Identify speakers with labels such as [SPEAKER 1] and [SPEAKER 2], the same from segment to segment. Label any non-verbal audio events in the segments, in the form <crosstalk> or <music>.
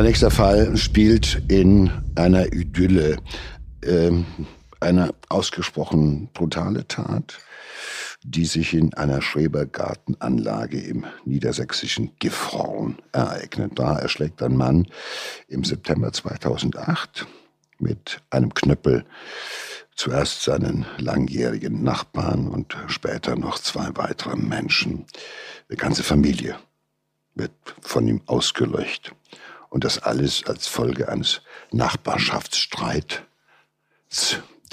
[SPEAKER 1] Unser nächster Fall spielt in einer Idylle. Ähm, eine ausgesprochen brutale Tat, die sich in einer Schrebergartenanlage im niedersächsischen Gifhorn ereignet. Da erschlägt ein Mann im September 2008 mit einem Knüppel zuerst seinen langjährigen Nachbarn und später noch zwei weitere Menschen. Die ganze Familie wird von ihm ausgelöscht. Und das alles als Folge eines Nachbarschaftsstreits,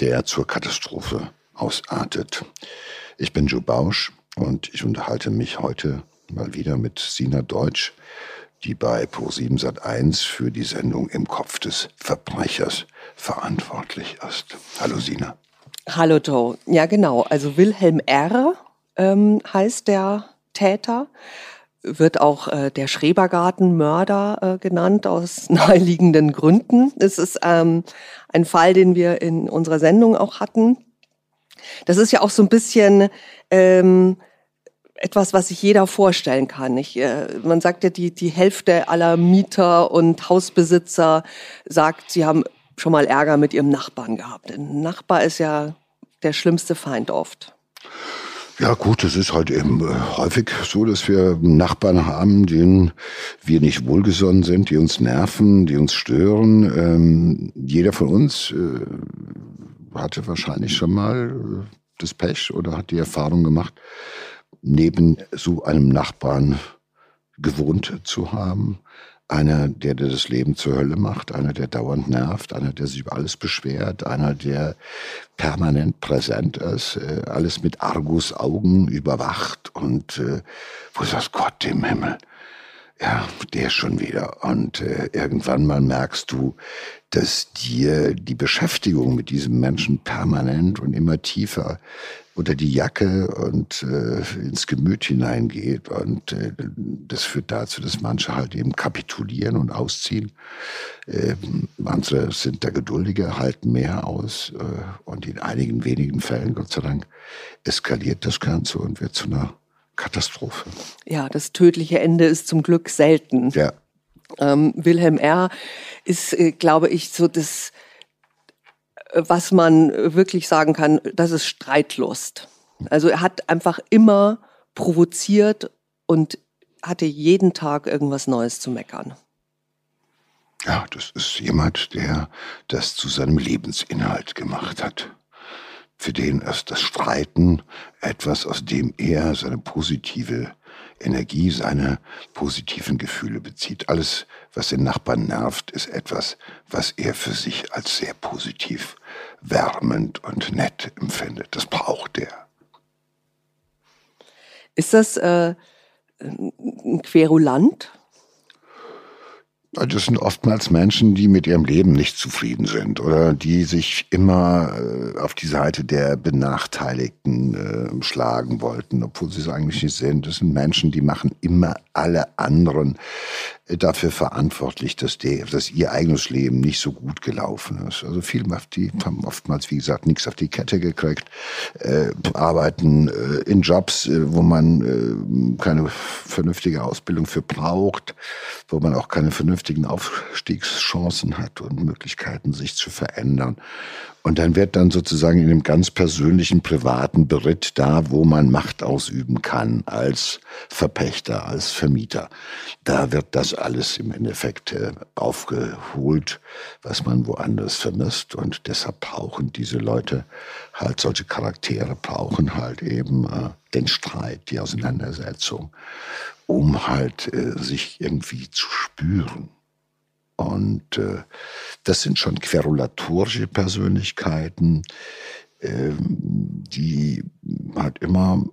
[SPEAKER 1] der zur Katastrophe ausartet. Ich bin Joe Bausch und ich unterhalte mich heute mal wieder mit Sina Deutsch, die bei Pro7 Sat1 für die Sendung Im Kopf des Verbrechers verantwortlich ist. Hallo Sina.
[SPEAKER 2] Hallo Joe. Ja genau, also Wilhelm R. Ähm, heißt der Täter wird auch äh, der Schrebergartenmörder äh, genannt aus <laughs> naheliegenden Gründen. Es ist ähm, ein Fall, den wir in unserer Sendung auch hatten. Das ist ja auch so ein bisschen ähm, etwas, was sich jeder vorstellen kann. Ich, äh, man sagt ja, die, die Hälfte aller Mieter und Hausbesitzer sagt, sie haben schon mal Ärger mit ihrem Nachbarn gehabt. Ein Nachbar ist ja der schlimmste Feind oft.
[SPEAKER 1] Ja gut, es ist halt eben äh, häufig so, dass wir Nachbarn haben, denen wir nicht wohlgesonnen sind, die uns nerven, die uns stören. Ähm, jeder von uns äh, hatte wahrscheinlich schon mal äh, das Pech oder hat die Erfahrung gemacht, neben so einem Nachbarn gewohnt zu haben, einer, der dir das Leben zur Hölle macht, einer, der dauernd nervt, einer, der sich über alles beschwert, einer, der permanent präsent ist, äh, alles mit Argus Augen überwacht und äh, wo du sagst, Gott im Himmel, ja, der schon wieder. Und äh, irgendwann mal merkst du, dass dir die Beschäftigung mit diesem Menschen permanent und immer tiefer unter die Jacke und äh, ins Gemüt hineingeht. Und äh, das führt dazu, dass manche halt eben kapitulieren und ausziehen. Äh, manche sind der Geduldige, halten mehr aus. Äh, und in einigen wenigen Fällen, Gott sei Dank, eskaliert das Ganze und wird zu einer Katastrophe.
[SPEAKER 2] Ja, das tödliche Ende ist zum Glück selten.
[SPEAKER 1] Ja.
[SPEAKER 2] Ähm, Wilhelm R. ist, äh, glaube ich, so das was man wirklich sagen kann, das ist Streitlust. Also er hat einfach immer provoziert und hatte jeden Tag irgendwas Neues zu meckern.
[SPEAKER 1] Ja, das ist jemand, der das zu seinem Lebensinhalt gemacht hat. Für den ist das Streiten etwas, aus dem er seine positive Energie, seine positiven Gefühle bezieht. Alles, was den Nachbarn nervt, ist etwas, was er für sich als sehr positiv, wärmend und nett empfindet. Das braucht er.
[SPEAKER 2] Ist das äh, ein Querulant?
[SPEAKER 1] Das sind oftmals Menschen, die mit ihrem Leben nicht zufrieden sind oder die sich immer äh, auf die Seite der Benachteiligten äh, schlagen wollten, obwohl sie es eigentlich nicht sind. Das sind Menschen, die machen immer alle anderen dafür verantwortlich, dass, der, dass ihr eigenes Leben nicht so gut gelaufen ist. Also viele die haben oftmals, wie gesagt, nichts auf die Kette gekriegt, äh, arbeiten äh, in Jobs, äh, wo man äh, keine vernünftige Ausbildung für braucht, wo man auch keine vernünftigen Aufstiegschancen hat und Möglichkeiten, sich zu verändern. Und dann wird dann sozusagen in einem ganz persönlichen, privaten Beritt da, wo man Macht ausüben kann, als Verpächter, als Vermieter. Da wird das alles im Endeffekt äh, aufgeholt, was man woanders vermisst. Und deshalb brauchen diese Leute halt solche Charaktere, brauchen halt eben äh, den Streit, die Auseinandersetzung, um halt äh, sich irgendwie zu spüren. Und äh, das sind schon querulatorische Persönlichkeiten, äh, die halt immer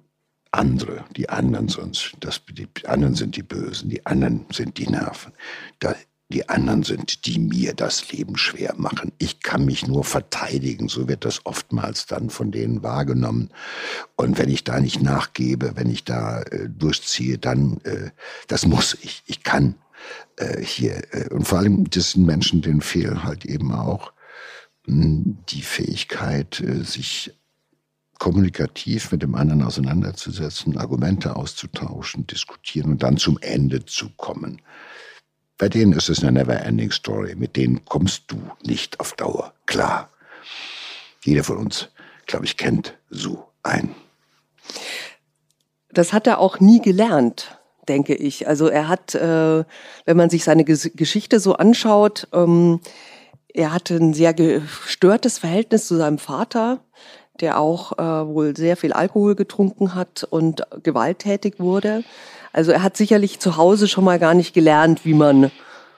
[SPEAKER 1] andere, die anderen sonst, das, die anderen sind die Bösen, die anderen sind die Nerven. Da, die anderen sind, die mir das Leben schwer machen. Ich kann mich nur verteidigen, so wird das oftmals dann von denen wahrgenommen. Und wenn ich da nicht nachgebe, wenn ich da äh, durchziehe, dann, äh, das muss ich. Ich kann äh, hier. Äh, und vor allem, sind Menschen, denen fehlt halt eben auch mh, hm, die Fähigkeit, äh, sich kommunikativ mit dem anderen auseinanderzusetzen, Argumente auszutauschen, diskutieren und dann zum Ende zu kommen. Bei denen ist es eine never-ending Story. Mit denen kommst du nicht auf Dauer klar. Jeder von uns, glaube ich, kennt so einen.
[SPEAKER 2] Das hat er auch nie gelernt, denke ich. Also er hat, äh, wenn man sich seine Geschichte so anschaut, ähm, er hatte ein sehr gestörtes Verhältnis zu seinem Vater, der auch äh, wohl sehr viel Alkohol getrunken hat und gewalttätig wurde. Also er hat sicherlich zu Hause schon mal gar nicht gelernt, wie man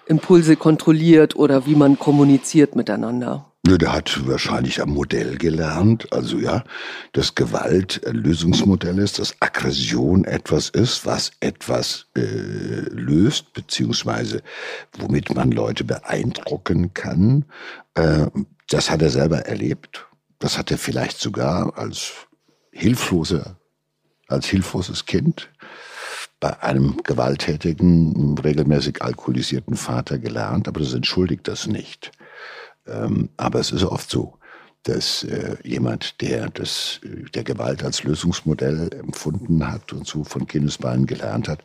[SPEAKER 2] Impulse kontrolliert oder wie man kommuniziert miteinander.
[SPEAKER 1] Der hat wahrscheinlich am Modell gelernt, also ja, dass Gewalt ein Lösungsmodell ist, dass Aggression etwas ist, was etwas äh, löst, beziehungsweise womit man Leute beeindrucken kann. Äh, das hat er selber erlebt. Das hat er vielleicht sogar als hilfloser, als hilfloses Kind bei einem gewalttätigen, regelmäßig alkoholisierten Vater gelernt, aber das entschuldigt das nicht. Ähm, aber es ist oft so, dass äh, jemand, der das, der Gewalt als Lösungsmodell empfunden hat und so von Kindesbeinen gelernt hat,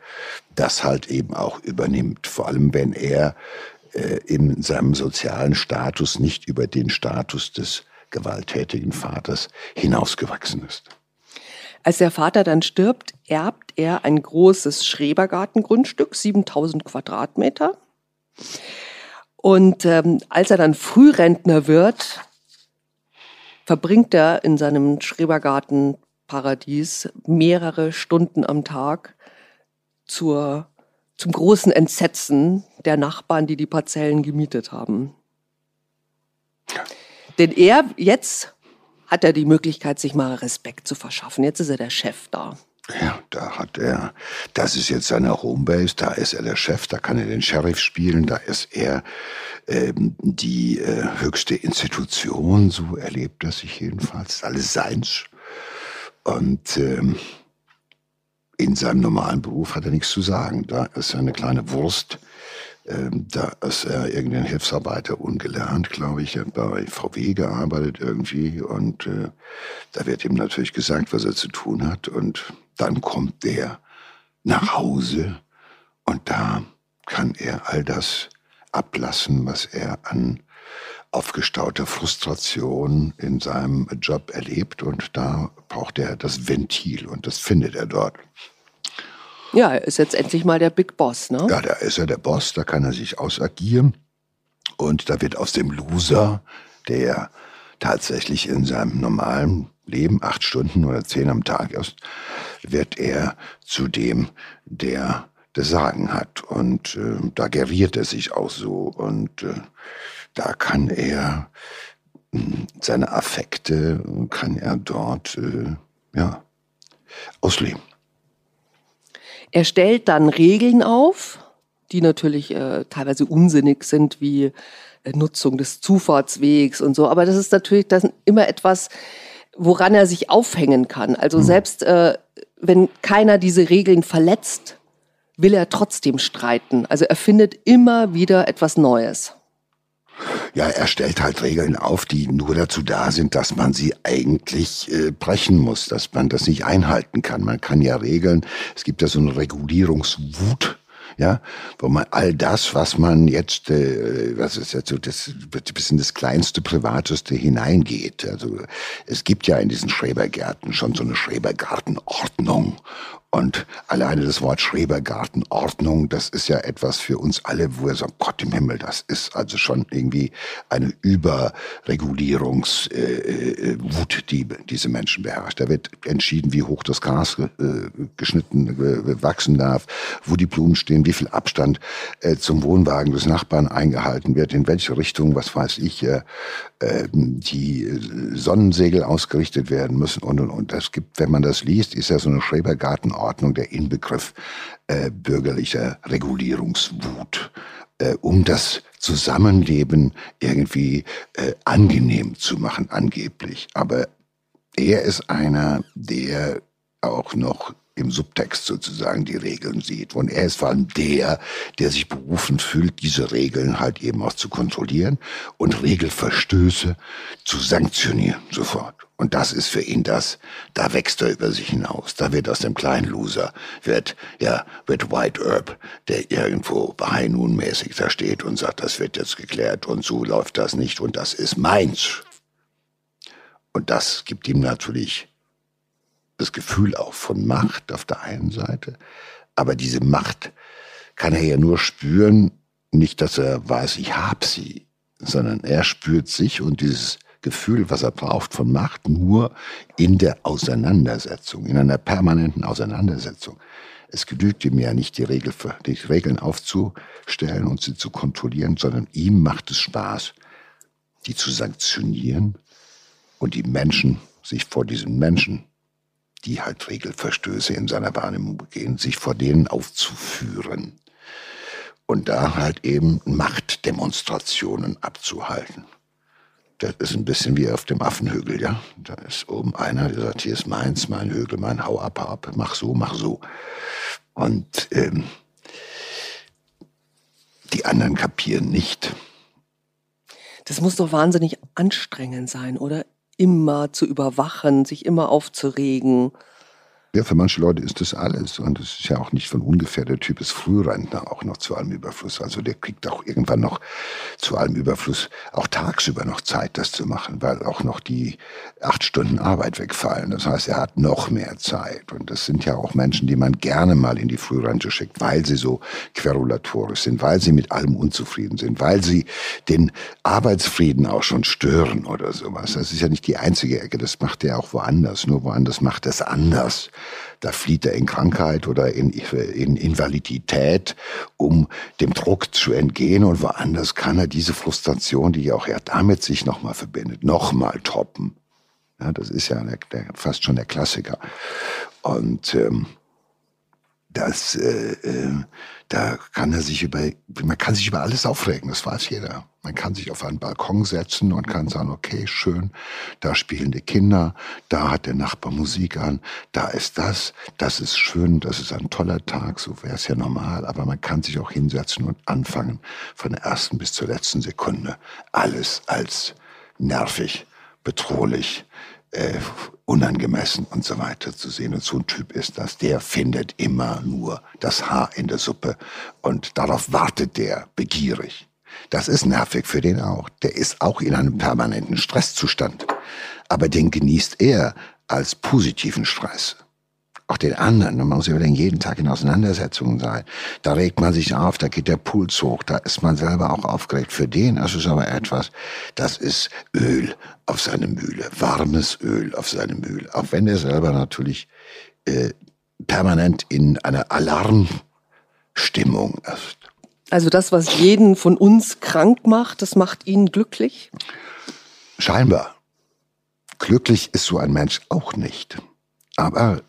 [SPEAKER 1] das halt eben auch übernimmt. Vor allem, wenn er äh, in seinem sozialen Status nicht über den Status des gewalttätigen Vaters hinausgewachsen ist.
[SPEAKER 2] Als der Vater dann stirbt, erbt er ein großes Schrebergartengrundstück, 7000 Quadratmeter. Und ähm, als er dann Frührentner wird, verbringt er in seinem Schrebergartenparadies mehrere Stunden am Tag zur, zum großen Entsetzen der Nachbarn, die die Parzellen gemietet haben. Denn er jetzt hat er die Möglichkeit, sich mal Respekt zu verschaffen. Jetzt ist er der Chef da.
[SPEAKER 1] Ja, da hat er, das ist jetzt seine Homebase, da ist er der Chef, da kann er den Sheriff spielen, da ist er ähm, die äh, höchste Institution, so erlebt er sich jedenfalls, alles seins. Und ähm, in seinem normalen Beruf hat er nichts zu sagen. Da ist er eine kleine Wurst ähm, da ist er irgendein Hilfsarbeiter ungelernt, glaube ich, bei VW gearbeitet irgendwie und äh, da wird ihm natürlich gesagt, was er zu tun hat und dann kommt der nach Hause und da kann er all das ablassen, was er an aufgestauter Frustration in seinem Job erlebt und da braucht er das Ventil und das findet er dort.
[SPEAKER 2] Ja, er ist jetzt endlich mal der Big Boss, ne?
[SPEAKER 1] Ja, da ist er der Boss, da kann er sich ausagieren. Und da wird aus dem Loser, der tatsächlich in seinem normalen Leben acht Stunden oder zehn am Tag ist, wird er zu dem, der das Sagen hat. Und äh, da geriert er sich auch so. Und äh, da kann er äh, seine Affekte, kann er dort äh, ja, ausleben.
[SPEAKER 2] Er stellt dann Regeln auf, die natürlich äh, teilweise unsinnig sind, wie äh, Nutzung des Zufahrtswegs und so. Aber das ist natürlich das immer etwas, woran er sich aufhängen kann. Also mhm. selbst äh, wenn keiner diese Regeln verletzt, will er trotzdem streiten. Also er findet immer wieder etwas Neues.
[SPEAKER 1] Ja, er stellt halt Regeln auf, die nur dazu da sind, dass man sie eigentlich äh, brechen muss, dass man das nicht einhalten kann. Man kann ja Regeln, es gibt ja so eine Regulierungswut, ja, wo man all das, was man jetzt, äh, was ist jetzt so, das wird bis in das kleinste, privateste hineingeht. Also es gibt ja in diesen Schrebergärten schon so eine Schrebergartenordnung und alleine das Wort Schrebergartenordnung, das ist ja etwas für uns alle, wo wir sagen, Gott im Himmel, das ist also schon irgendwie eine Überregulierungswut, äh, äh, die diese Menschen beherrscht. Da wird entschieden, wie hoch das Gras äh, geschnitten äh, wachsen darf, wo die Blumen stehen, wie viel Abstand äh, zum Wohnwagen des Nachbarn eingehalten wird, in welche Richtung, was weiß ich, äh, die Sonnensegel ausgerichtet werden müssen und und und. Das gibt, wenn man das liest, ist ja so eine Schrebergartenordnung Ordnung der Inbegriff äh, bürgerlicher Regulierungswut, äh, um das Zusammenleben irgendwie äh, angenehm zu machen, angeblich. Aber er ist einer, der auch noch im Subtext sozusagen die Regeln sieht. Und er ist vor allem der, der sich berufen fühlt, diese Regeln halt eben auch zu kontrollieren und Regelverstöße zu sanktionieren sofort. Und das ist für ihn das. Da wächst er über sich hinaus. Da wird aus dem kleinen Loser, wird, ja, wird White Earp, der irgendwo bei nun mäßig da steht und sagt, das wird jetzt geklärt und so läuft das nicht und das ist meins. Und das gibt ihm natürlich das Gefühl auch von Macht auf der einen Seite. Aber diese Macht kann er ja nur spüren, nicht, dass er weiß, ich hab sie, sondern er spürt sich und dieses Gefühl, was er braucht von Macht, nur in der Auseinandersetzung, in einer permanenten Auseinandersetzung. Es genügt ihm ja nicht, die, Regel, die Regeln aufzustellen und sie zu kontrollieren, sondern ihm macht es Spaß, die zu sanktionieren und die Menschen, sich vor diesen Menschen, die halt Regelverstöße in seiner Wahrnehmung begehen, sich vor denen aufzuführen und da halt eben Machtdemonstrationen abzuhalten. Das ist ein bisschen wie auf dem Affenhügel, ja. Da ist oben einer, der sagt, hier ist meins, mein Hügel, mein Hau ab, ab, mach so, mach so. Und ähm, die anderen kapieren nicht.
[SPEAKER 2] Das muss doch wahnsinnig anstrengend sein, oder? Immer zu überwachen, sich immer aufzuregen.
[SPEAKER 1] Ja, für manche Leute ist das alles. Und es ist ja auch nicht von ungefähr. Der Typ ist Frührentner auch noch zu allem Überfluss. Also der kriegt auch irgendwann noch zu allem Überfluss auch tagsüber noch Zeit, das zu machen, weil auch noch die acht Stunden Arbeit wegfallen. Das heißt, er hat noch mehr Zeit. Und das sind ja auch Menschen, die man gerne mal in die Frührente schickt, weil sie so querulatorisch sind, weil sie mit allem unzufrieden sind, weil sie den Arbeitsfrieden auch schon stören oder sowas. Das ist ja nicht die einzige Ecke. Das macht er auch woanders. Nur woanders macht er es anders. Da flieht er in Krankheit oder in, in Invalidität, um dem Druck zu entgehen. Und woanders kann er diese Frustration, die auch er damit sich nochmal verbindet, nochmal toppen. Ja, das ist ja der, der, fast schon der Klassiker. Und ähm, das, äh, äh, da kann er sich über, man kann sich über alles aufregen, das weiß jeder. Man kann sich auf einen Balkon setzen und kann sagen, okay, schön, da spielen die Kinder, da hat der Nachbar Musik an, da ist das, das ist schön, das ist ein toller Tag, so wäre es ja normal, aber man kann sich auch hinsetzen und anfangen, von der ersten bis zur letzten Sekunde alles als nervig, bedrohlich, äh, unangemessen und so weiter zu sehen. Und so ein Typ ist das. Der findet immer nur das Haar in der Suppe und darauf wartet der begierig. Das ist nervig für den auch. Der ist auch in einem permanenten Stresszustand. Aber den genießt er als positiven Stress. Auch den anderen, man muss überlegen, jeden Tag in Auseinandersetzungen sein. Da regt man sich auf, da geht der Puls hoch, da ist man selber auch aufgeregt. Für den ist es aber etwas, das ist Öl auf seine Mühle, warmes Öl auf seine Mühle. Auch wenn er selber natürlich äh, permanent in einer Alarmstimmung ist.
[SPEAKER 2] Also das, was jeden von uns krank macht, das macht ihn glücklich?
[SPEAKER 1] Scheinbar. Glücklich ist so ein Mensch auch nicht. Aber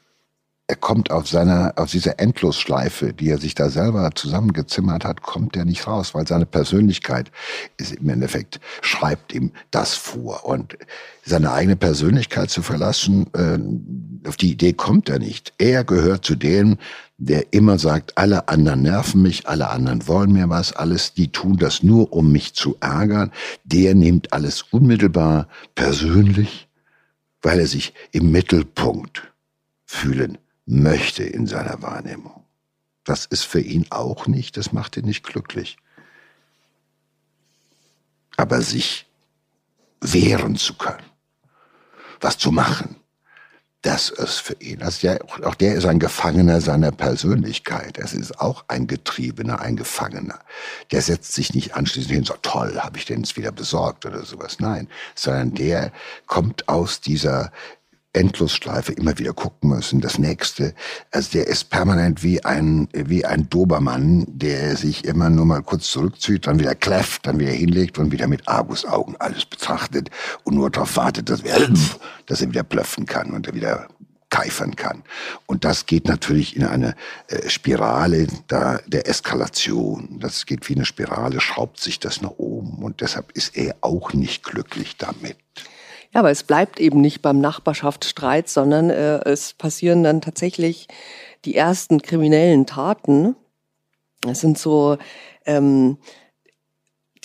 [SPEAKER 1] er kommt auf seiner, aus dieser Endlosschleife, die er sich da selber zusammengezimmert hat, kommt er nicht raus, weil seine Persönlichkeit ist im Endeffekt, schreibt ihm das vor. Und seine eigene Persönlichkeit zu verlassen, äh, auf die Idee kommt er nicht. Er gehört zu denen, der immer sagt, alle anderen nerven mich, alle anderen wollen mir was, alles, die tun das nur, um mich zu ärgern. Der nimmt alles unmittelbar persönlich, weil er sich im Mittelpunkt fühlen möchte in seiner Wahrnehmung. Das ist für ihn auch nicht, das macht ihn nicht glücklich. Aber sich wehren zu können, was zu machen, das ist für ihn. Also der, auch der ist ein Gefangener seiner Persönlichkeit. Es ist auch ein Getriebener, ein Gefangener. Der setzt sich nicht anschließend hin, so toll, habe ich den jetzt wieder besorgt oder sowas. Nein, sondern der kommt aus dieser Endlosschleife immer wieder gucken müssen. Das nächste, also der ist permanent wie ein, wie ein Dobermann, der sich immer nur mal kurz zurückzieht, dann wieder kläfft, dann wieder hinlegt und wieder mit Argusaugen alles betrachtet und nur darauf wartet, dass, er, dass er wieder blöffen kann und er wieder keifern kann. Und das geht natürlich in eine äh, Spirale da, der Eskalation. Das geht wie eine Spirale, schraubt sich das nach oben. Und deshalb ist er auch nicht glücklich damit.
[SPEAKER 2] Ja, aber es bleibt eben nicht beim Nachbarschaftsstreit, sondern äh, es passieren dann tatsächlich die ersten kriminellen Taten. Es sind so ähm,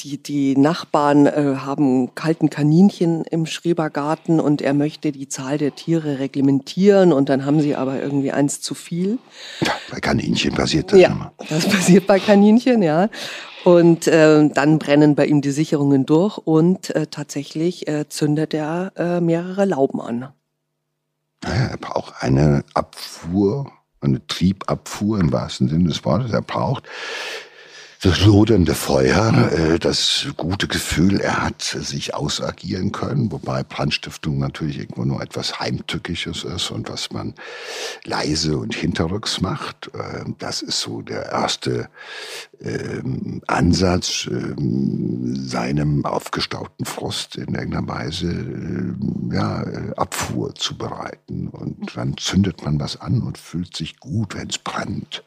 [SPEAKER 2] die, die Nachbarn äh, haben kalten Kaninchen im Schrebergarten und er möchte die Zahl der Tiere reglementieren und dann haben sie aber irgendwie eins zu viel.
[SPEAKER 1] Ja, bei Kaninchen passiert das
[SPEAKER 2] ja,
[SPEAKER 1] immer.
[SPEAKER 2] Das passiert bei Kaninchen, ja. Und äh, dann brennen bei ihm die Sicherungen durch und äh, tatsächlich äh, zündet er äh, mehrere Lauben an.
[SPEAKER 1] Ja, er braucht eine Abfuhr, eine Triebabfuhr im wahrsten Sinne des Wortes. Er braucht das lodernde Feuer, äh, das gute Gefühl, er hat sich ausagieren können, wobei Brandstiftung natürlich irgendwo nur etwas Heimtückisches ist und was man leise und hinterrücks macht. Äh, das ist so der erste ähm, Ansatz, ähm, seinem aufgestauten Frust in irgendeiner Weise äh, ja, Abfuhr zu bereiten. Und dann zündet man was an und fühlt sich gut, wenn es brennt.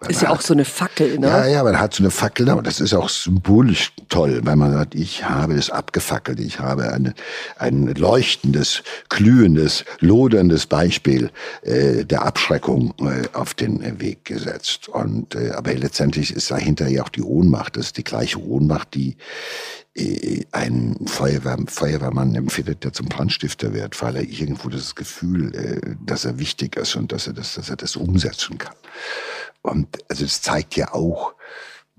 [SPEAKER 2] Man ist ja auch so eine Fackel, ne?
[SPEAKER 1] Ja, ja, man hat so eine Fackel, aber das ist auch symbolisch toll, weil man sagt, ich habe es abgefackelt, ich habe eine, ein leuchtendes, glühendes, loderndes Beispiel äh, der Abschreckung äh, auf den Weg gesetzt. Und äh, aber letztendlich ist dahinter ja auch die Ohnmacht. Das ist die gleiche Ohnmacht, die äh, ein Feuerwehr, Feuerwehrmann empfindet, der zum Brandstifter wird, weil er irgendwo das Gefühl, äh, dass er wichtig ist und dass er das, dass er das umsetzen kann. Und also es zeigt ja auch,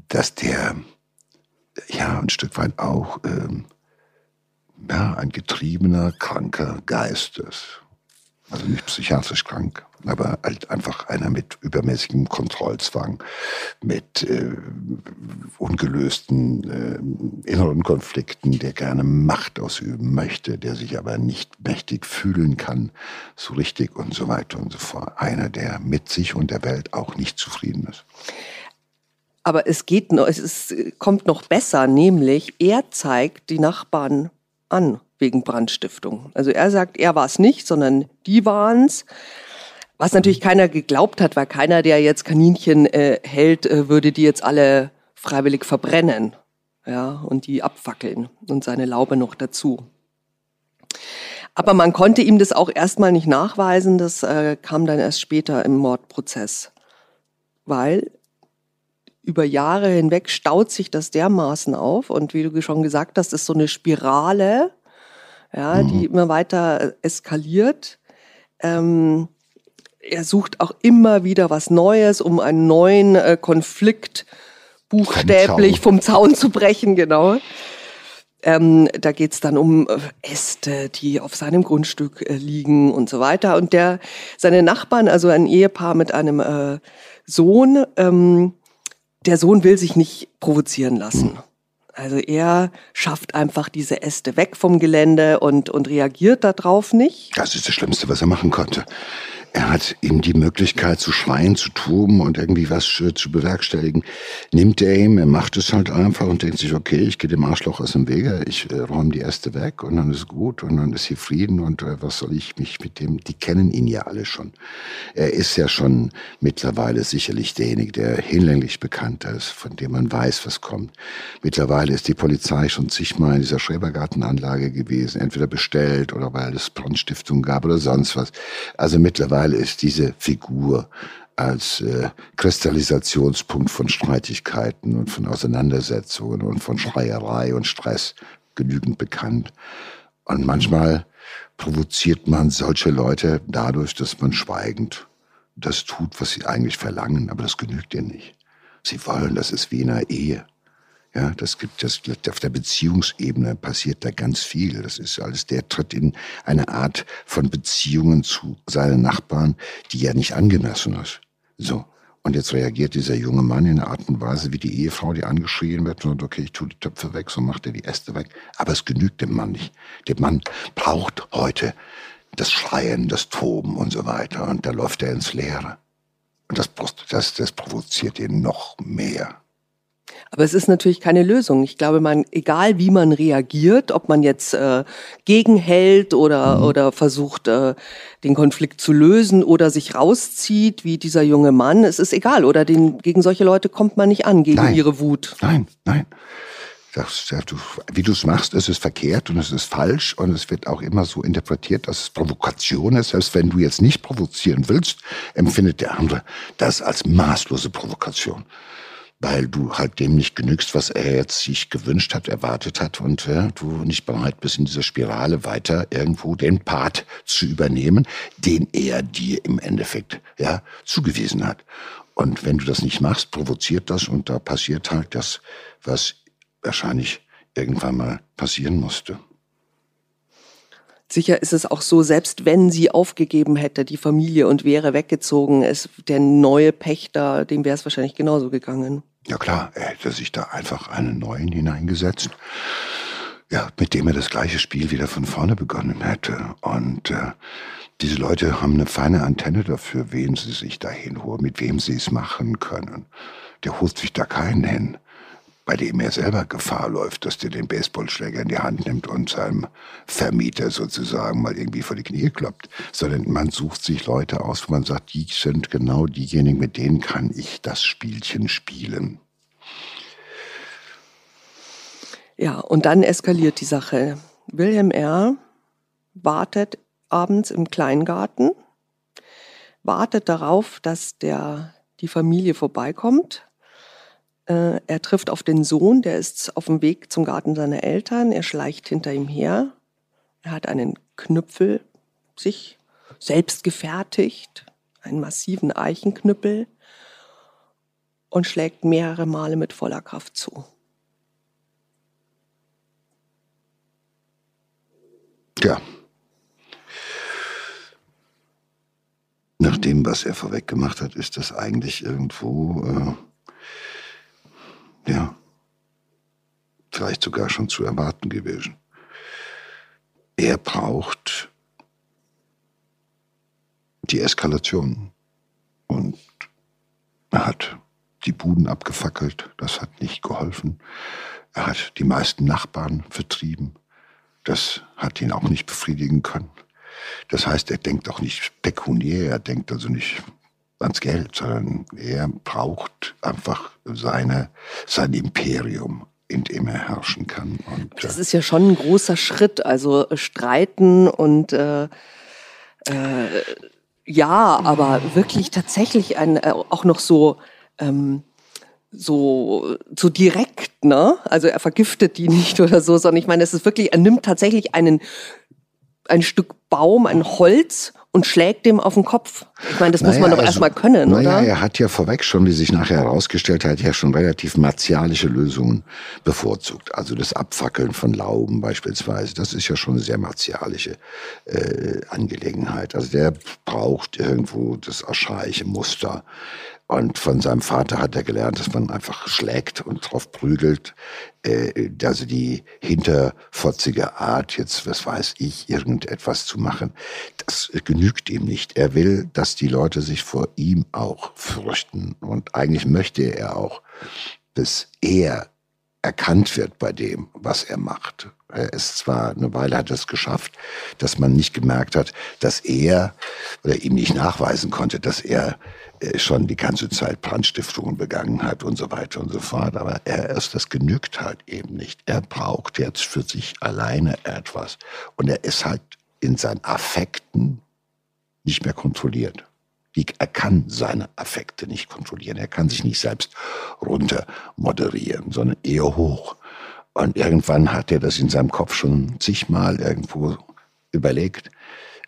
[SPEAKER 1] dass der ja ein Stück weit auch ähm, ja, ein getriebener, kranker Geist ist. Also nicht psychiatrisch krank, aber halt einfach einer mit übermäßigem Kontrollzwang, mit äh, ungelösten äh, inneren Konflikten, der gerne Macht ausüben möchte, der sich aber nicht mächtig fühlen kann, so richtig und so weiter und so fort. Einer, der mit sich und der Welt auch nicht zufrieden ist.
[SPEAKER 2] Aber es geht noch, es ist, kommt noch besser, nämlich er zeigt die Nachbarn an wegen Brandstiftung. Also er sagt, er war es nicht, sondern die waren es. Was natürlich keiner geglaubt hat, weil keiner, der jetzt Kaninchen äh, hält, äh, würde die jetzt alle freiwillig verbrennen. Ja, und die abfackeln und seine Laube noch dazu. Aber man konnte ihm das auch erstmal nicht nachweisen, das äh, kam dann erst später im Mordprozess. Weil über Jahre hinweg staut sich das dermaßen auf und wie du schon gesagt hast, ist so eine Spirale, ja, mhm. die immer weiter äh, eskaliert. Ähm, er sucht auch immer wieder was Neues, um einen neuen äh, Konflikt buchstäblich vom Zaun. vom Zaun zu brechen, genau. Ähm, da geht's dann um äh, Äste, die auf seinem Grundstück äh, liegen und so weiter. Und der, seine Nachbarn, also ein Ehepaar mit einem äh, Sohn, ähm, der Sohn will sich nicht provozieren lassen. Also er schafft einfach diese Äste weg vom Gelände und, und reagiert darauf nicht.
[SPEAKER 1] Das ist das Schlimmste, was er machen konnte. Er hat ihm die Möglichkeit zu schreien, zu toben und irgendwie was zu bewerkstelligen. Nimmt er ihm, er macht es halt einfach und denkt sich, okay, ich gehe dem Arschloch aus dem Wege, ich äh, räume die Äste weg und dann ist gut und dann ist hier Frieden und äh, was soll ich mich mit dem, die kennen ihn ja alle schon. Er ist ja schon mittlerweile sicherlich derjenige, der hinlänglich bekannt ist, von dem man weiß, was kommt. Mittlerweile ist die Polizei schon zigmal in dieser Schrebergartenanlage gewesen, entweder bestellt oder weil es Brandstiftung gab oder sonst was. Also mittlerweile mittlerweile ist diese Figur als äh, Kristallisationspunkt von Streitigkeiten und von Auseinandersetzungen und von Schreierei und Stress genügend bekannt. Und manchmal provoziert man solche Leute dadurch, dass man schweigend das tut, was sie eigentlich verlangen, aber das genügt ihnen nicht. Sie wollen, das ist wie in einer Ehe. Ja, das gibt das auf der Beziehungsebene passiert da ganz viel. Das ist alles, der tritt in eine Art von Beziehungen zu seinen Nachbarn, die ja nicht angemessen ist. So. Und jetzt reagiert dieser junge Mann in einer Art und Weise wie die Ehefrau, die angeschrien wird und sagt, okay, ich tue die Töpfe weg, so macht er die Äste weg. Aber es genügt dem Mann nicht. Der Mann braucht heute das Schreien, das Toben und so weiter. Und da läuft er ins Leere. Und das, das, das provoziert ihn noch mehr.
[SPEAKER 2] Aber es ist natürlich keine Lösung. Ich glaube, man, egal wie man reagiert, ob man jetzt äh, gegenhält oder, mhm. oder versucht, äh, den Konflikt zu lösen oder sich rauszieht, wie dieser junge Mann, es ist egal. Oder den, gegen solche Leute kommt man nicht an, gegen
[SPEAKER 1] nein.
[SPEAKER 2] ihre Wut.
[SPEAKER 1] Nein, nein. Das, ja, du, wie du es machst, ist es verkehrt und es ist falsch und es wird auch immer so interpretiert, dass es Provokation ist. Selbst wenn du jetzt nicht provozieren willst, empfindet der andere das als maßlose Provokation. Weil du halt dem nicht genügst, was er jetzt sich gewünscht hat, erwartet hat und äh, du nicht bereit bist, in dieser Spirale weiter irgendwo den Part zu übernehmen, den er dir im Endeffekt ja zugewiesen hat. Und wenn du das nicht machst, provoziert das und da passiert halt das, was wahrscheinlich irgendwann mal passieren musste.
[SPEAKER 2] Sicher ist es auch so, selbst wenn sie aufgegeben hätte, die Familie, und wäre weggezogen, ist der neue Pächter, dem wäre es wahrscheinlich genauso gegangen.
[SPEAKER 1] Ja klar, er hätte sich da einfach einen neuen hineingesetzt, ja, mit dem er das gleiche Spiel wieder von vorne begonnen hätte. Und äh, diese Leute haben eine feine Antenne dafür, wen sie sich da hinholen, mit wem sie es machen können. Der holt sich da keinen hin bei dem er selber Gefahr läuft, dass der den Baseballschläger in die Hand nimmt und seinem Vermieter sozusagen mal irgendwie vor die Knie kloppt, sondern man sucht sich Leute aus, wo man sagt, die sind genau diejenigen, mit denen kann ich das Spielchen spielen.
[SPEAKER 2] Ja, und dann eskaliert die Sache. Wilhelm R. wartet abends im Kleingarten, wartet darauf, dass der, die Familie vorbeikommt, äh, er trifft auf den Sohn, der ist auf dem Weg zum Garten seiner Eltern. Er schleicht hinter ihm her. Er hat einen Knüppel sich selbst gefertigt, einen massiven Eichenknüppel und schlägt mehrere Male mit voller Kraft zu.
[SPEAKER 1] Ja. Nach dem, was er vorweg gemacht hat, ist das eigentlich irgendwo äh ja, vielleicht sogar schon zu erwarten gewesen. Er braucht die Eskalation. Und er hat die Buden abgefackelt, das hat nicht geholfen. Er hat die meisten Nachbarn vertrieben, das hat ihn auch nicht befriedigen können. Das heißt, er denkt auch nicht pekuniär, er denkt also nicht ans Geld, sondern er braucht einfach seine, sein Imperium, in dem er herrschen kann.
[SPEAKER 2] Und, das ist ja schon ein großer Schritt, also äh, streiten und äh, äh, ja, aber wirklich tatsächlich ein, äh, auch noch so ähm, so, so direkt, ne? Also er vergiftet die nicht oder so, sondern ich meine, es ist wirklich, er nimmt tatsächlich einen, ein Stück Baum, ein Holz und schlägt dem auf den Kopf. Ich meine, das naja, muss man doch also, erstmal können, naja, oder?
[SPEAKER 1] Er hat ja vorweg schon, wie sich nachher herausgestellt hat, ja schon relativ martialische Lösungen bevorzugt. Also das Abfackeln von Lauben beispielsweise, das ist ja schon eine sehr martialische äh, Angelegenheit. Also der braucht irgendwo das archaische Muster. Und von seinem Vater hat er gelernt, dass man einfach schlägt und drauf prügelt. Äh, also die hinterfotzige Art, jetzt, was weiß ich, irgendetwas zu machen, das genügt ihm nicht. Er will, dass die Leute sich vor ihm auch fürchten. Und eigentlich möchte er auch, dass er erkannt wird bei dem, was er macht. Er ist zwar eine Weile hat es geschafft, dass man nicht gemerkt hat, dass er oder ihm nicht nachweisen konnte, dass er schon die ganze Zeit Brandstiftungen begangen hat und so weiter und so fort. Aber er ist, das genügt halt eben nicht. Er braucht jetzt für sich alleine etwas. Und er ist halt in seinen Affekten nicht mehr kontrolliert. Er kann seine Affekte nicht kontrollieren. Er kann sich nicht selbst runter moderieren, sondern eher hoch. Und irgendwann hat er das in seinem Kopf schon zigmal irgendwo überlegt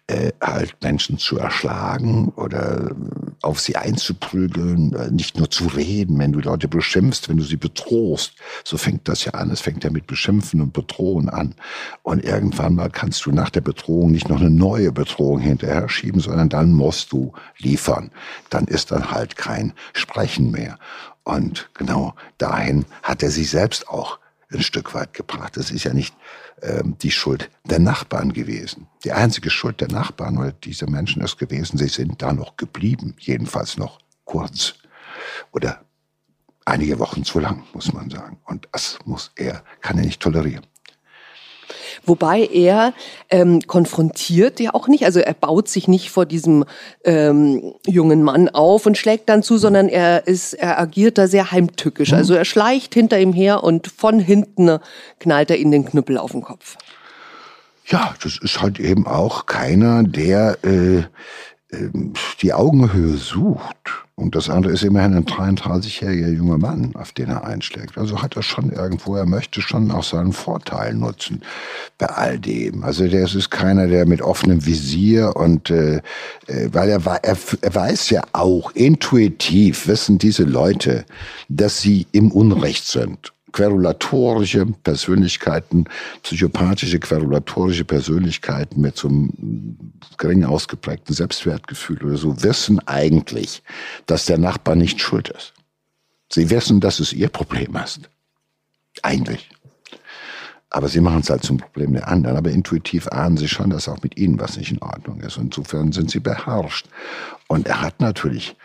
[SPEAKER 1] äh, halt Menschen zu erschlagen oder auf sie einzuprügeln, äh, nicht nur zu reden, wenn du Leute beschimpfst, wenn du sie bedrohst. So fängt das ja an. Es fängt ja mit Beschimpfen und Bedrohen an. Und irgendwann mal kannst du nach der Bedrohung nicht noch eine neue Bedrohung hinterher schieben, sondern dann musst du liefern. Dann ist dann halt kein Sprechen mehr. Und genau dahin hat er sich selbst auch ein Stück weit gebracht. Es ist ja nicht ähm, die Schuld der Nachbarn gewesen. Die einzige Schuld der Nachbarn oder dieser Menschen ist gewesen, sie sind da noch geblieben, jedenfalls noch kurz oder einige Wochen zu lang, muss man sagen. Und das muss er, kann er nicht tolerieren.
[SPEAKER 2] Wobei er ähm, konfrontiert ja auch nicht, also er baut sich nicht vor diesem ähm, jungen Mann auf und schlägt dann zu, sondern er ist, er agiert da sehr heimtückisch. Mhm. Also er schleicht hinter ihm her und von hinten knallt er ihm den Knüppel auf den Kopf.
[SPEAKER 1] Ja, das ist halt eben auch keiner, der äh, ähm, die Augenhöhe sucht. Und das andere ist immerhin ein 33-jähriger junger Mann, auf den er einschlägt. Also hat er schon irgendwo, er möchte schon auch seinen Vorteil nutzen bei all dem. Also der ist keiner, der mit offenem Visier und äh, äh weil er, er, er weiß ja auch, intuitiv wissen diese Leute, dass sie im Unrecht sind querulatorische Persönlichkeiten, psychopathische querulatorische Persönlichkeiten mit so einem gering ausgeprägten Selbstwertgefühl oder so wissen eigentlich, dass der Nachbar nicht schuld ist. Sie wissen, dass es ihr Problem ist. Eigentlich. Aber sie machen es halt zum Problem der anderen. Aber intuitiv ahnen sie schon, dass auch mit ihnen was nicht in Ordnung ist. Insofern sind sie beherrscht. Und er hat natürlich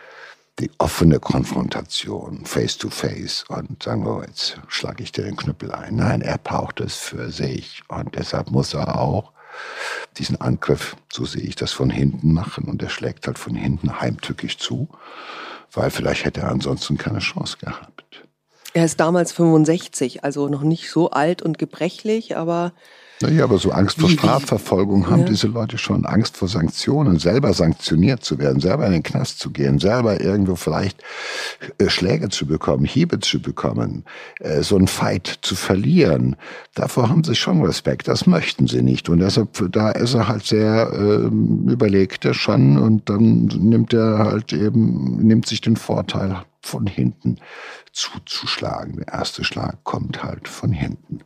[SPEAKER 1] die offene Konfrontation, face to face und sagen wir, jetzt schlage ich dir den Knüppel ein. Nein, er braucht es für sich und deshalb muss er auch diesen Angriff, so sehe ich das, von hinten machen und er schlägt halt von hinten heimtückisch zu, weil vielleicht hätte er ansonsten keine Chance gehabt.
[SPEAKER 2] Er ist damals 65, also noch nicht so alt und gebrechlich, aber
[SPEAKER 1] naja, aber so Angst vor Strafverfolgung haben ja. diese Leute schon. Angst vor Sanktionen, selber sanktioniert zu werden, selber in den Knast zu gehen, selber irgendwo vielleicht äh, Schläge zu bekommen, Hiebe zu bekommen, äh, so einen Fight zu verlieren. Davor haben sie schon Respekt. Das möchten sie nicht. Und deshalb, da ist er halt sehr äh, überlegt, er schon. Und dann nimmt er halt eben, nimmt sich den Vorteil von hinten zuzuschlagen. Der erste Schlag kommt halt von hinten.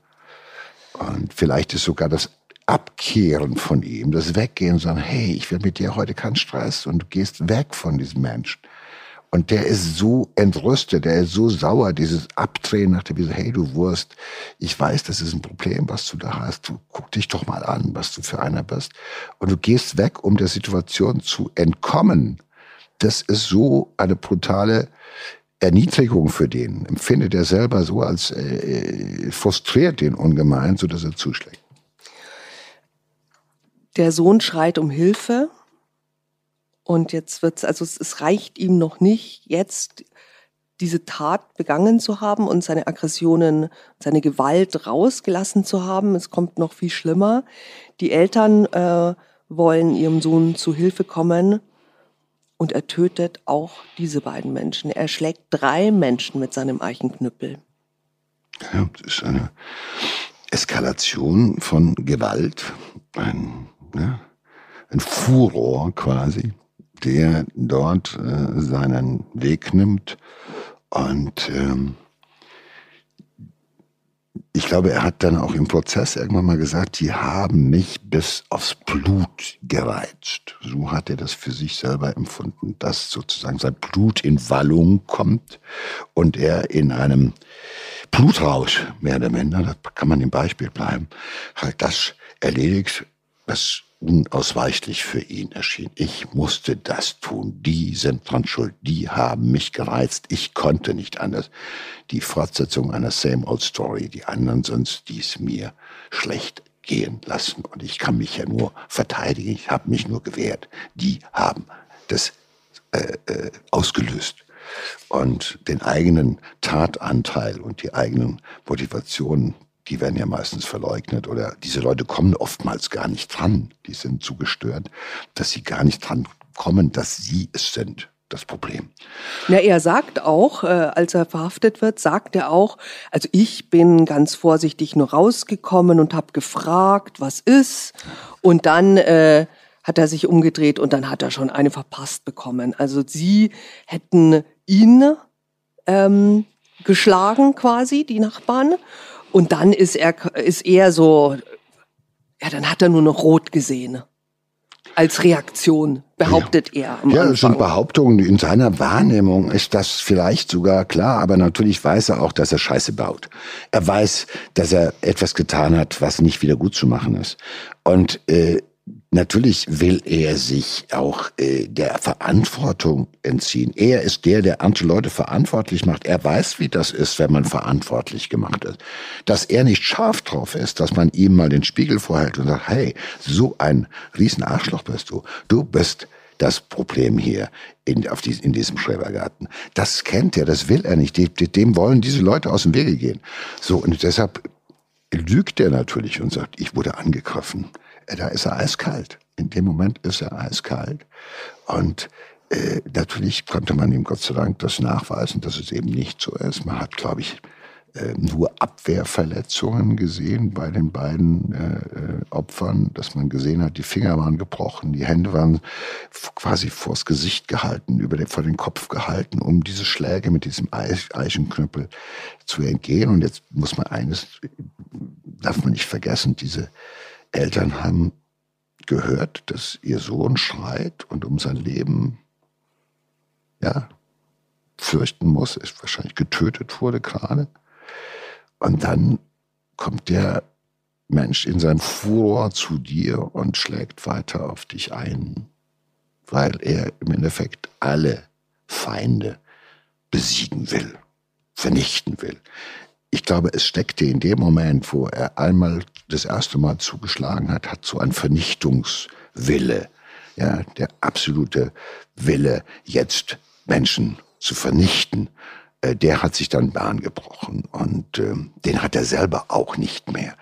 [SPEAKER 1] Und vielleicht ist sogar das Abkehren von ihm, das Weggehen, sagen, hey, ich will mit dir heute keinen Stress und du gehst weg von diesem Menschen. Und der ist so entrüstet, der ist so sauer, dieses Abdrehen nach dem, hey du Wurst, ich weiß, das ist ein Problem, was du da hast. Du guck dich doch mal an, was du für einer bist. Und du gehst weg, um der Situation zu entkommen. Das ist so eine brutale Erniedrigung für den empfindet er selber so als äh, äh, frustriert den ungemein, so dass er zuschlägt.
[SPEAKER 2] Der Sohn schreit um Hilfe und jetzt wird's, also es, es reicht ihm noch nicht, jetzt diese Tat begangen zu haben und seine Aggressionen, seine Gewalt rausgelassen zu haben. Es kommt noch viel schlimmer. Die Eltern äh, wollen ihrem Sohn zu Hilfe kommen und er tötet auch diese beiden Menschen. Er schlägt drei Menschen mit seinem Eichenknüppel.
[SPEAKER 1] Ja, das ist eine Eskalation von Gewalt, ein, ja, ein Furor quasi, der dort äh, seinen Weg nimmt und ähm, ich glaube, er hat dann auch im Prozess irgendwann mal gesagt, die haben mich bis aufs Blut gereizt. So hat er das für sich selber empfunden, dass sozusagen sein Blut in Wallung kommt und er in einem Blutrausch, mehr oder minder, da kann man im Beispiel bleiben, halt das erledigt, was unausweichlich für ihn erschien. Ich musste das tun. Die sind dran schuld. Die haben mich gereizt. Ich konnte nicht anders. Die Fortsetzung einer Same Old Story. Die anderen sonst dies mir schlecht gehen lassen. Und ich kann mich ja nur verteidigen. Ich habe mich nur gewehrt. Die haben das äh, äh, ausgelöst und den eigenen Tatanteil und die eigenen Motivationen die werden ja meistens verleugnet oder diese Leute kommen oftmals gar nicht dran. Die sind zu gestört, dass sie gar nicht dran kommen, dass sie es sind. Das Problem.
[SPEAKER 2] Ja, er sagt auch, äh, als er verhaftet wird, sagt er auch, also ich bin ganz vorsichtig nur rausgekommen und habe gefragt, was ist. Und dann äh, hat er sich umgedreht und dann hat er schon eine verpasst bekommen. Also sie hätten ihn ähm, geschlagen quasi, die Nachbarn. Und dann ist er, ist er so, ja, dann hat er nur noch rot gesehen. Als Reaktion, behauptet
[SPEAKER 1] ja.
[SPEAKER 2] er.
[SPEAKER 1] ja, das sind Behauptungen. In seiner Wahrnehmung ist das vielleicht sogar klar, aber natürlich weiß er auch, dass er Scheiße baut. Er weiß, dass er etwas getan hat, was nicht wieder gut zu machen ist. Und äh, Natürlich will er sich auch äh, der Verantwortung entziehen. Er ist der, der andere Leute verantwortlich macht. Er weiß, wie das ist, wenn man verantwortlich gemacht ist. Dass er nicht scharf drauf ist, dass man ihm mal den Spiegel vorhält und sagt, hey, so ein Riesenarschloch bist du. Du bist das Problem hier in, auf die, in diesem Schrebergarten. Das kennt er, das will er nicht. Dem wollen diese Leute aus dem Wege gehen. So, und deshalb lügt er natürlich und sagt, ich wurde angegriffen da ist er eiskalt. In dem Moment ist er eiskalt. Und äh, natürlich konnte man ihm Gott sei Dank das nachweisen, dass es eben nicht so ist. Man hat, glaube ich, äh, nur Abwehrverletzungen gesehen bei den beiden äh, äh, Opfern, dass man gesehen hat, die Finger waren gebrochen, die Hände waren quasi vors Gesicht gehalten, über den, vor den Kopf gehalten, um diese Schläge mit diesem Eichenknüppel zu entgehen. Und jetzt muss man eines, darf man nicht vergessen, diese Eltern haben gehört, dass ihr Sohn schreit und um sein Leben ja, fürchten muss, ist wahrscheinlich getötet wurde gerade. Und dann kommt der Mensch in sein Furor zu dir und schlägt weiter auf dich ein, weil er im Endeffekt alle Feinde besiegen will, vernichten will. Ich glaube, es steckte in dem Moment, wo er einmal das erste Mal zugeschlagen hat, hat so ein Vernichtungswille, ja, der absolute Wille, jetzt Menschen zu vernichten äh, der hat sich dann Bahn gebrochen und äh, den hat er selber auch nicht mehr.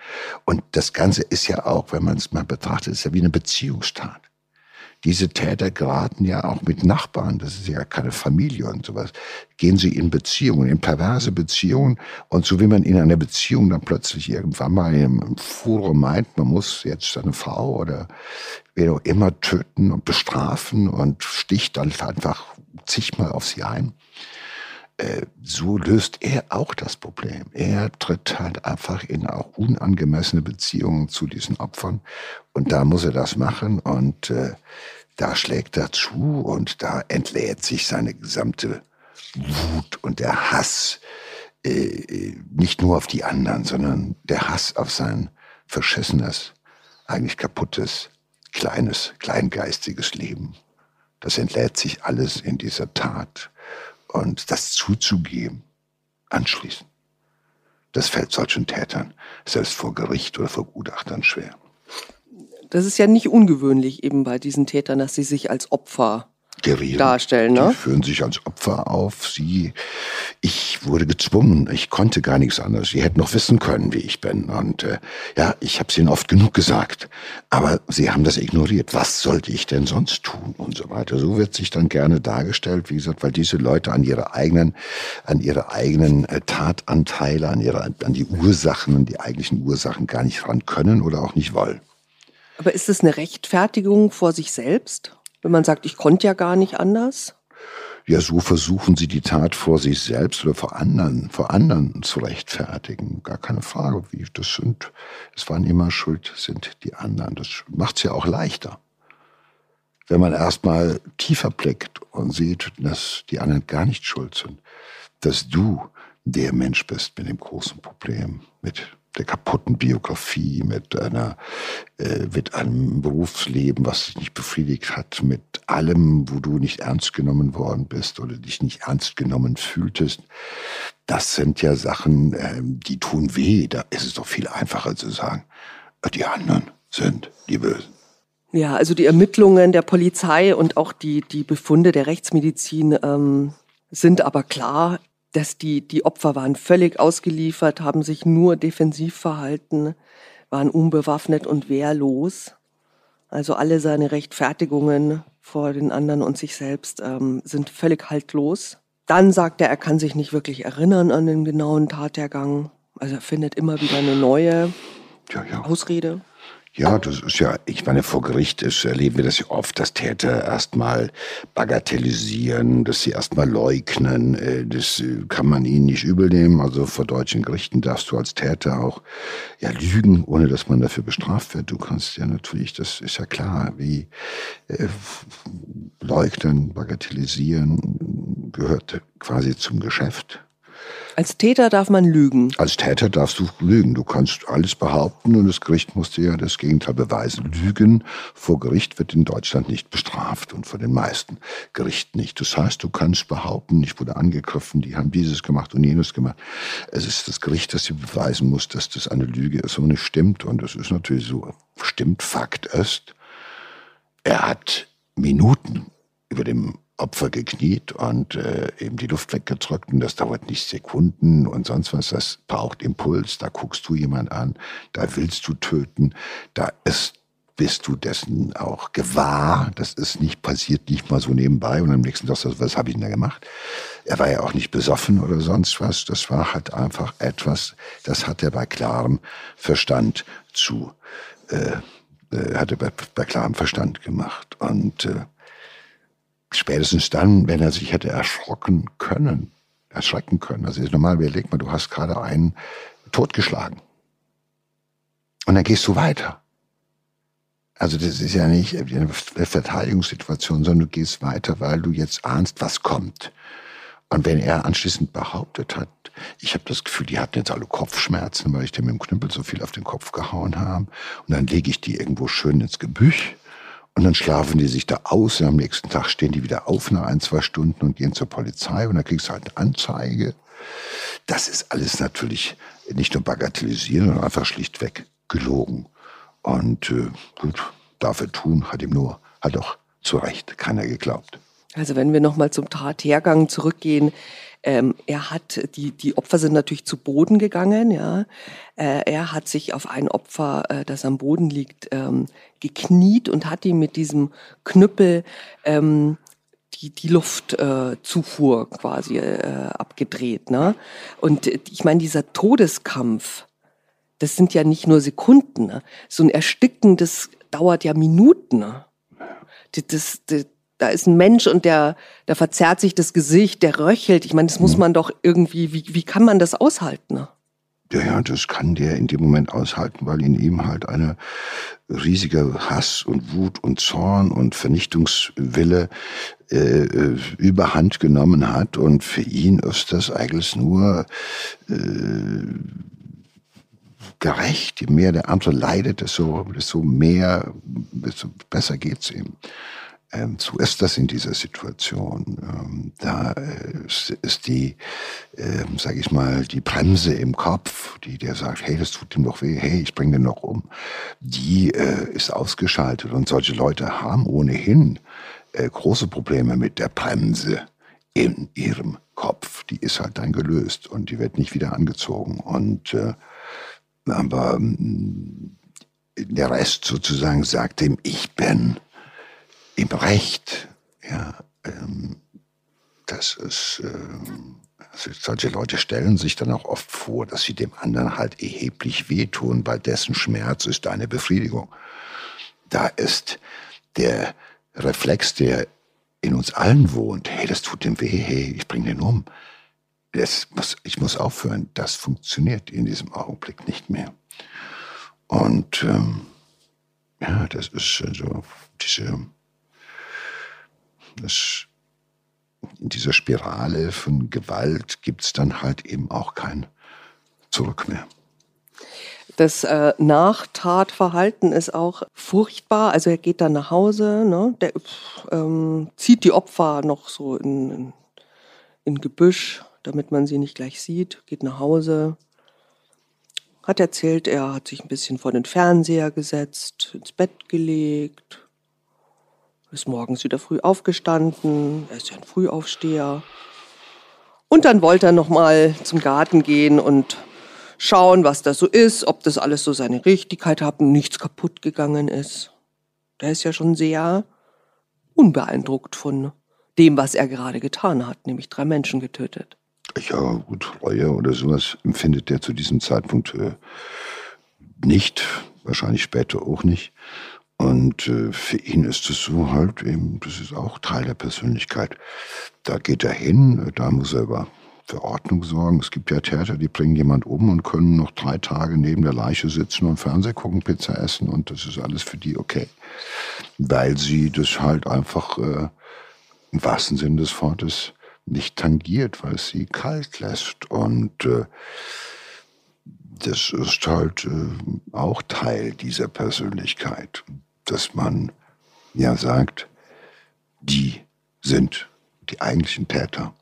[SPEAKER 1] Und das Ganze ist ja auch, wenn man es mal betrachtet, ist ja wie eine Beziehungstat. Diese Täter geraten ja auch mit Nachbarn, das ist ja keine Familie und sowas, gehen sie in Beziehungen, in perverse Beziehungen. Und so wie man in einer Beziehung dann plötzlich irgendwann mal im Fure meint, man muss jetzt seine Frau oder wer auch immer töten und bestrafen und sticht dann einfach zigmal auf sie ein so löst er auch das Problem. Er tritt halt einfach in auch unangemessene Beziehungen zu diesen Opfern und da muss er das machen und äh, da schlägt er zu und da entlädt sich seine gesamte Wut und der Hass äh, nicht nur auf die anderen, sondern der Hass auf sein verschissenes, eigentlich kaputtes, kleines, kleingeistiges Leben. Das entlädt sich alles in dieser Tat und das zuzugeben, anschließend, das fällt solchen Tätern selbst vor Gericht oder vor Gutachtern schwer.
[SPEAKER 2] Das ist ja nicht ungewöhnlich eben bei diesen Tätern, dass sie sich als Opfer Gerieren. darstellen. Ne?
[SPEAKER 1] Die führen sich als Opfer auf. Sie, ich wurde gezwungen. Ich konnte gar nichts anderes. Sie hätten noch wissen können, wie ich bin. Und äh, ja, ich habe es ihnen oft genug gesagt. Aber sie haben das ignoriert. Was sollte ich denn sonst tun und so weiter. So wird sich dann gerne dargestellt, wie gesagt, weil diese Leute an ihre eigenen, an ihre eigenen äh, Tatanteile, an ihre, an die Ursachen, an die eigentlichen Ursachen gar nicht ran können oder auch nicht wollen.
[SPEAKER 2] Aber ist es eine Rechtfertigung vor sich selbst? Wenn man sagt, ich konnte ja gar nicht anders?
[SPEAKER 1] Ja, so versuchen sie die Tat vor sich selbst oder vor anderen, vor anderen zu rechtfertigen. Gar keine Frage. Wie, das sind, es waren immer schuld, sind die anderen. Das macht es ja auch leichter. Wenn man erstmal tiefer blickt und sieht, dass die anderen gar nicht schuld sind. Dass du der Mensch bist mit dem großen Problem, mit der kaputten Biografie, mit einer, äh, mit einem Berufsleben, was dich nicht befriedigt hat, mit allem, wo du nicht ernst genommen worden bist oder dich nicht ernst genommen fühltest. Das sind ja Sachen, äh, die tun weh. Da ist es doch viel einfacher zu sagen, die anderen sind die Bösen.
[SPEAKER 2] Ja, also die Ermittlungen der Polizei und auch die, die Befunde der Rechtsmedizin ähm, sind aber klar, dass die, die Opfer waren völlig ausgeliefert, haben sich nur defensiv verhalten, waren unbewaffnet und wehrlos. Also alle seine Rechtfertigungen vor den anderen und sich selbst ähm, sind völlig haltlos. Dann sagt er, er kann sich nicht wirklich erinnern an den genauen Tatergang. Also er findet immer wieder eine neue ja, ja. Ausrede.
[SPEAKER 1] Ja, das ist ja, ich meine, vor Gericht ist, erleben wir das ja oft, dass Täter erstmal bagatellisieren, dass sie erstmal leugnen. Äh, das äh, kann man ihnen nicht übel nehmen. Also vor deutschen Gerichten darfst du als Täter auch ja lügen, ohne dass man dafür bestraft wird. Du kannst ja natürlich, das ist ja klar, wie äh, leugnen, bagatellisieren gehört quasi zum Geschäft.
[SPEAKER 2] Als Täter darf man lügen.
[SPEAKER 1] Als Täter darfst du lügen. Du kannst alles behaupten und das Gericht muss dir ja das Gegenteil beweisen. Lügen vor Gericht wird in Deutschland nicht bestraft und vor den meisten Gerichten nicht. Das heißt, du kannst behaupten, ich wurde angegriffen, die haben dieses gemacht und jenes gemacht. Es ist das Gericht, das dir beweisen muss, dass das eine Lüge ist und nicht stimmt. Und das ist natürlich so. Stimmt, Fakt ist, er hat Minuten über dem Opfer gekniet und äh, eben die Luft weggedrückt und das dauert nicht Sekunden und sonst was. Das braucht Impuls. Da guckst du jemand an, da willst du töten, da ist bist du dessen auch gewahr. Das ist nicht passiert, nicht mal so nebenbei und am nächsten Tag sagst du, was habe ich denn da gemacht? Er war ja auch nicht besoffen oder sonst was. Das war halt einfach etwas, das hat er bei klarem Verstand zu, äh, äh, hat er bei, bei klarem Verstand gemacht. Und äh, spätestens dann, wenn er sich hätte erschrocken können, erschrecken können. Also ist normal, überleg mal, du hast gerade einen totgeschlagen. Und dann gehst du weiter. Also das ist ja nicht eine Verteidigungssituation, sondern du gehst weiter, weil du jetzt ahnst, was kommt. Und wenn er anschließend behauptet hat, ich habe das Gefühl, die hatten jetzt alle Kopfschmerzen, weil ich dem mit dem Knüppel so viel auf den Kopf gehauen habe, und dann lege ich die irgendwo schön ins Gebüsch und dann schlafen die sich da aus und am nächsten Tag stehen die wieder auf nach ein, zwei Stunden und gehen zur Polizei und dann kriegst du halt eine Anzeige. Das ist alles natürlich nicht nur bagatellisieren, sondern einfach schlichtweg gelogen. Und äh, gut, dafür tun, hat ihm nur, hat auch zu Recht keiner geglaubt.
[SPEAKER 2] Also wenn wir nochmal zum Tathergang zurückgehen, ähm, er hat, die, die Opfer sind natürlich zu Boden gegangen, ja. Äh, er hat sich auf ein Opfer, äh, das am Boden liegt, ähm, gekniet und hat ihm mit diesem Knüppel ähm, die, die Luftzufuhr äh, quasi äh, abgedreht. Ne? Und ich meine, dieser Todeskampf, das sind ja nicht nur Sekunden. Ne? So ein Ersticken, das dauert ja Minuten. Ne? Das, das, da ist ein Mensch und der, der verzerrt sich das Gesicht, der röchelt. Ich meine, das muss mhm. man doch irgendwie, wie, wie kann man das aushalten? Ne?
[SPEAKER 1] Ja, ja, das kann der in dem Moment aushalten, weil in ihm halt eine riesige Hass und Wut und Zorn und Vernichtungswille äh, äh, überhand genommen hat. Und für ihn ist das eigentlich nur äh, gerecht. Je mehr der andere leidet, desto, desto mehr, desto besser geht's ihm. Ähm, so ist das in dieser Situation. Ähm, da ist, ist die, ähm, sage ich mal, die Bremse im Kopf, die der sagt, hey, das tut ihm doch weh, hey, ich bringe den noch um, die äh, ist ausgeschaltet. Und solche Leute haben ohnehin äh, große Probleme mit der Bremse in ihrem Kopf. Die ist halt dann gelöst und die wird nicht wieder angezogen. Und äh, aber ähm, der Rest sozusagen sagt ihm, ich bin im Recht. Ja, ähm, das ist, ähm, also solche Leute stellen sich dann auch oft vor, dass sie dem anderen halt erheblich wehtun, weil dessen Schmerz ist deine Befriedigung. Da ist der Reflex, der in uns allen wohnt, hey, das tut dem weh, hey, ich bring den um. Das muss, ich muss aufhören. Das funktioniert in diesem Augenblick nicht mehr. Und ähm, ja, das ist also diese in dieser Spirale von Gewalt gibt es dann halt eben auch kein Zurück mehr.
[SPEAKER 2] Das äh, Nachtatverhalten ist auch furchtbar. Also er geht dann nach Hause, ne? der ähm, zieht die Opfer noch so in, in, in Gebüsch, damit man sie nicht gleich sieht, geht nach Hause, hat erzählt, er hat sich ein bisschen vor den Fernseher gesetzt, ins Bett gelegt, ist morgens wieder früh aufgestanden. Er ist ja ein Frühaufsteher. Und dann wollte er noch mal zum Garten gehen und schauen, was das so ist, ob das alles so seine Richtigkeit hat und nichts kaputt gegangen ist. Der ist ja schon sehr unbeeindruckt von dem, was er gerade getan hat, nämlich drei Menschen getötet.
[SPEAKER 1] Ja, gut, Reue oder sowas empfindet er zu diesem Zeitpunkt äh, nicht, wahrscheinlich später auch nicht. Und äh, für ihn ist es so halt eben, das ist auch Teil der Persönlichkeit. Da geht er hin, da muss er über für Ordnung sorgen. Es gibt ja Täter, die bringen jemand um und können noch drei Tage neben der Leiche sitzen und Fernseh gucken, Pizza essen und das ist alles für die okay. Weil sie das halt einfach äh, im wahrsten Sinne des Wortes nicht tangiert, weil es sie kalt lässt. Und äh, das ist halt äh, auch Teil dieser Persönlichkeit dass man ja sagt, die sind die eigentlichen Täter.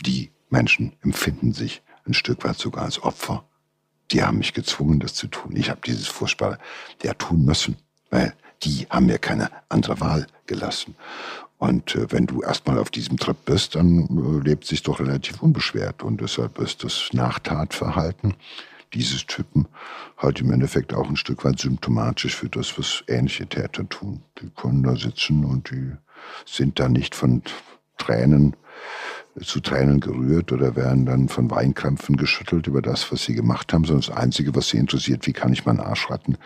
[SPEAKER 1] Die Menschen empfinden sich ein Stück weit sogar als Opfer. Die haben mich gezwungen, das zu tun. Ich habe dieses Furchtbare ja tun müssen, weil die haben mir keine andere Wahl gelassen. Und äh, wenn du erstmal auf diesem Trip bist, dann äh, lebt sich doch relativ unbeschwert. Und deshalb ist das Nachtatverhalten dieses Typen halt im Endeffekt auch ein Stück weit symptomatisch für das, was ähnliche Täter tun. Die können da sitzen und die sind da nicht von Tränen zu Tränen gerührt oder werden dann von Weinkrämpfen geschüttelt über das, was sie gemacht haben, sondern das Einzige, was sie interessiert, wie kann ich meinen Arsch retten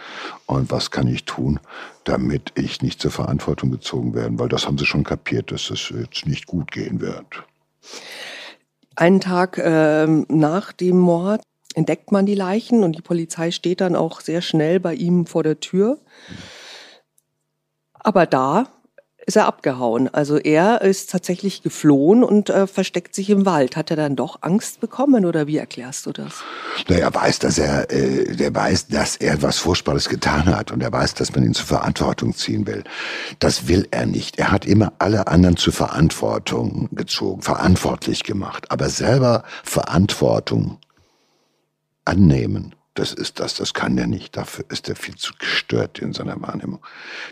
[SPEAKER 1] und was kann ich tun, damit ich nicht zur Verantwortung gezogen werde, weil das haben sie schon kapiert, dass es jetzt nicht gut gehen wird.
[SPEAKER 2] Einen Tag äh, nach dem Mord entdeckt man die Leichen und die Polizei steht dann auch sehr schnell bei ihm vor der Tür. Aber da ist er abgehauen. Also er ist tatsächlich geflohen und äh, versteckt sich im Wald. Hat er dann doch Angst bekommen oder wie erklärst du das?
[SPEAKER 1] Na, er weiß, dass er, äh, der weiß, dass er was Furchtbares getan hat und er weiß, dass man ihn zur Verantwortung ziehen will. Das will er nicht. Er hat immer alle anderen zur Verantwortung gezogen, verantwortlich gemacht, aber selber Verantwortung annehmen. Das ist das, das kann er nicht. Dafür ist er viel zu gestört in seiner Wahrnehmung.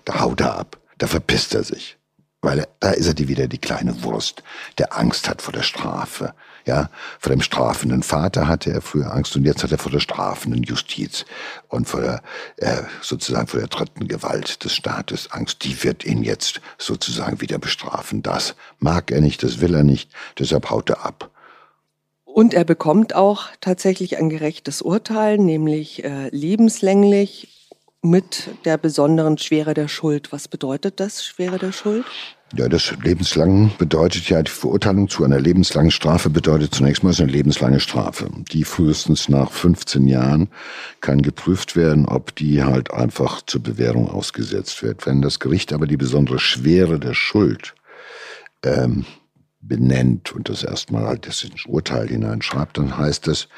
[SPEAKER 1] Da haut er ab. Da verpisst er sich. Weil er, da ist er die wieder die kleine Wurst, der Angst hat vor der Strafe. Ja, vor dem strafenden Vater hatte er früher Angst und jetzt hat er vor der strafenden Justiz und vor der, äh, sozusagen vor der dritten Gewalt des Staates Angst. Die wird ihn jetzt sozusagen wieder bestrafen. Das mag er nicht, das will er nicht, deshalb haut er ab.
[SPEAKER 2] Und er bekommt auch tatsächlich ein gerechtes Urteil, nämlich äh, lebenslänglich mit der besonderen Schwere der Schuld. Was bedeutet das, Schwere der Schuld?
[SPEAKER 1] Ja, das lebenslang bedeutet ja, die Verurteilung zu einer lebenslangen Strafe bedeutet zunächst mal eine lebenslange Strafe. Die frühestens nach 15 Jahren kann geprüft werden, ob die halt einfach zur Bewährung ausgesetzt wird. Wenn das Gericht aber die besondere Schwere der Schuld ähm, benennt und das erstmal halt das ins Urteil hineinschreibt, dann heißt das,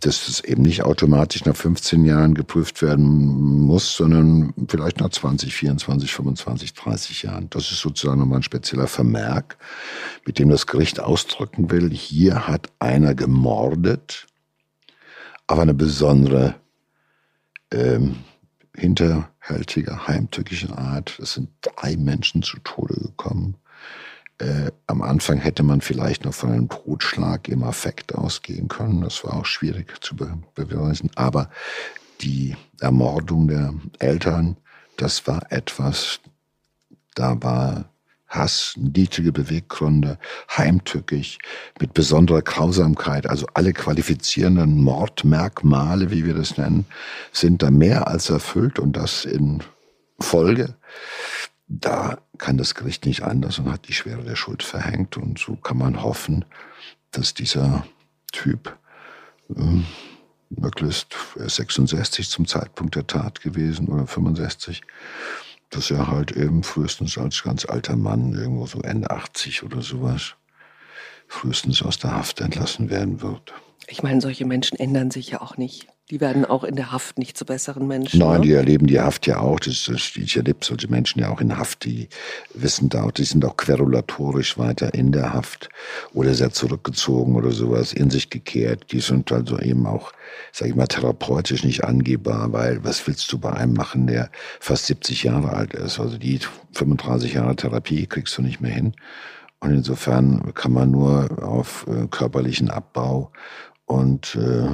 [SPEAKER 1] dass es eben nicht automatisch nach 15 Jahren geprüft werden muss, sondern vielleicht nach 20, 24, 25, 30 Jahren. Das ist sozusagen nochmal ein spezieller Vermerk, mit dem das Gericht ausdrücken will, hier hat einer gemordet, aber eine besondere ähm, hinterhältige, heimtückische Art. Es sind drei Menschen zu Tode gekommen. Äh, am Anfang hätte man vielleicht noch von einem Totschlag im Affekt ausgehen können. Das war auch schwierig zu be beweisen. Aber die Ermordung der Eltern, das war etwas, da war Hass, niedrige Beweggründe, heimtückisch, mit besonderer Grausamkeit. Also alle qualifizierenden Mordmerkmale, wie wir das nennen, sind da mehr als erfüllt und das in Folge da kann das Gericht nicht anders und hat die Schwere der Schuld verhängt. Und so kann man hoffen, dass dieser Typ äh, möglichst 66 zum Zeitpunkt der Tat gewesen oder 65, dass er halt eben frühestens als ganz alter Mann, irgendwo so Ende 80 oder sowas, frühestens aus der Haft entlassen werden wird.
[SPEAKER 2] Ich meine, solche Menschen ändern sich ja auch nicht. Die werden auch in der Haft nicht zu besseren Menschen.
[SPEAKER 1] Nein, ne? die erleben die Haft ja auch. Das, das, ich erlebe solche Menschen ja auch in Haft. Die wissen da, die sind auch querulatorisch weiter in der Haft oder sehr zurückgezogen oder sowas, in sich gekehrt. Die sind also eben auch, sage ich mal, therapeutisch nicht angehbar, weil was willst du bei einem machen, der fast 70 Jahre alt ist? Also die 35 Jahre Therapie kriegst du nicht mehr hin. Und insofern kann man nur auf äh, körperlichen Abbau und äh,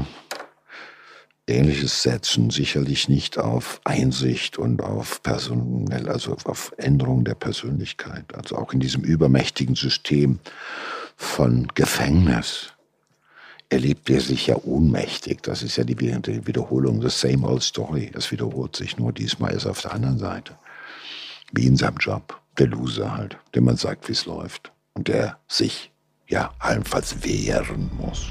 [SPEAKER 1] Ähnliches setzen, sicherlich nicht auf Einsicht und auf personell, also auf Änderung der Persönlichkeit. Also auch in diesem übermächtigen System von Gefängnis erlebt er sich ja ohnmächtig. Das ist ja die Wiederholung des Same Old Story. Das wiederholt sich nur. Diesmal ist er auf der anderen Seite. Wie in seinem Job. Der Loser halt, dem man sagt, wie es läuft. Und der sich ja allenfalls wehren muss.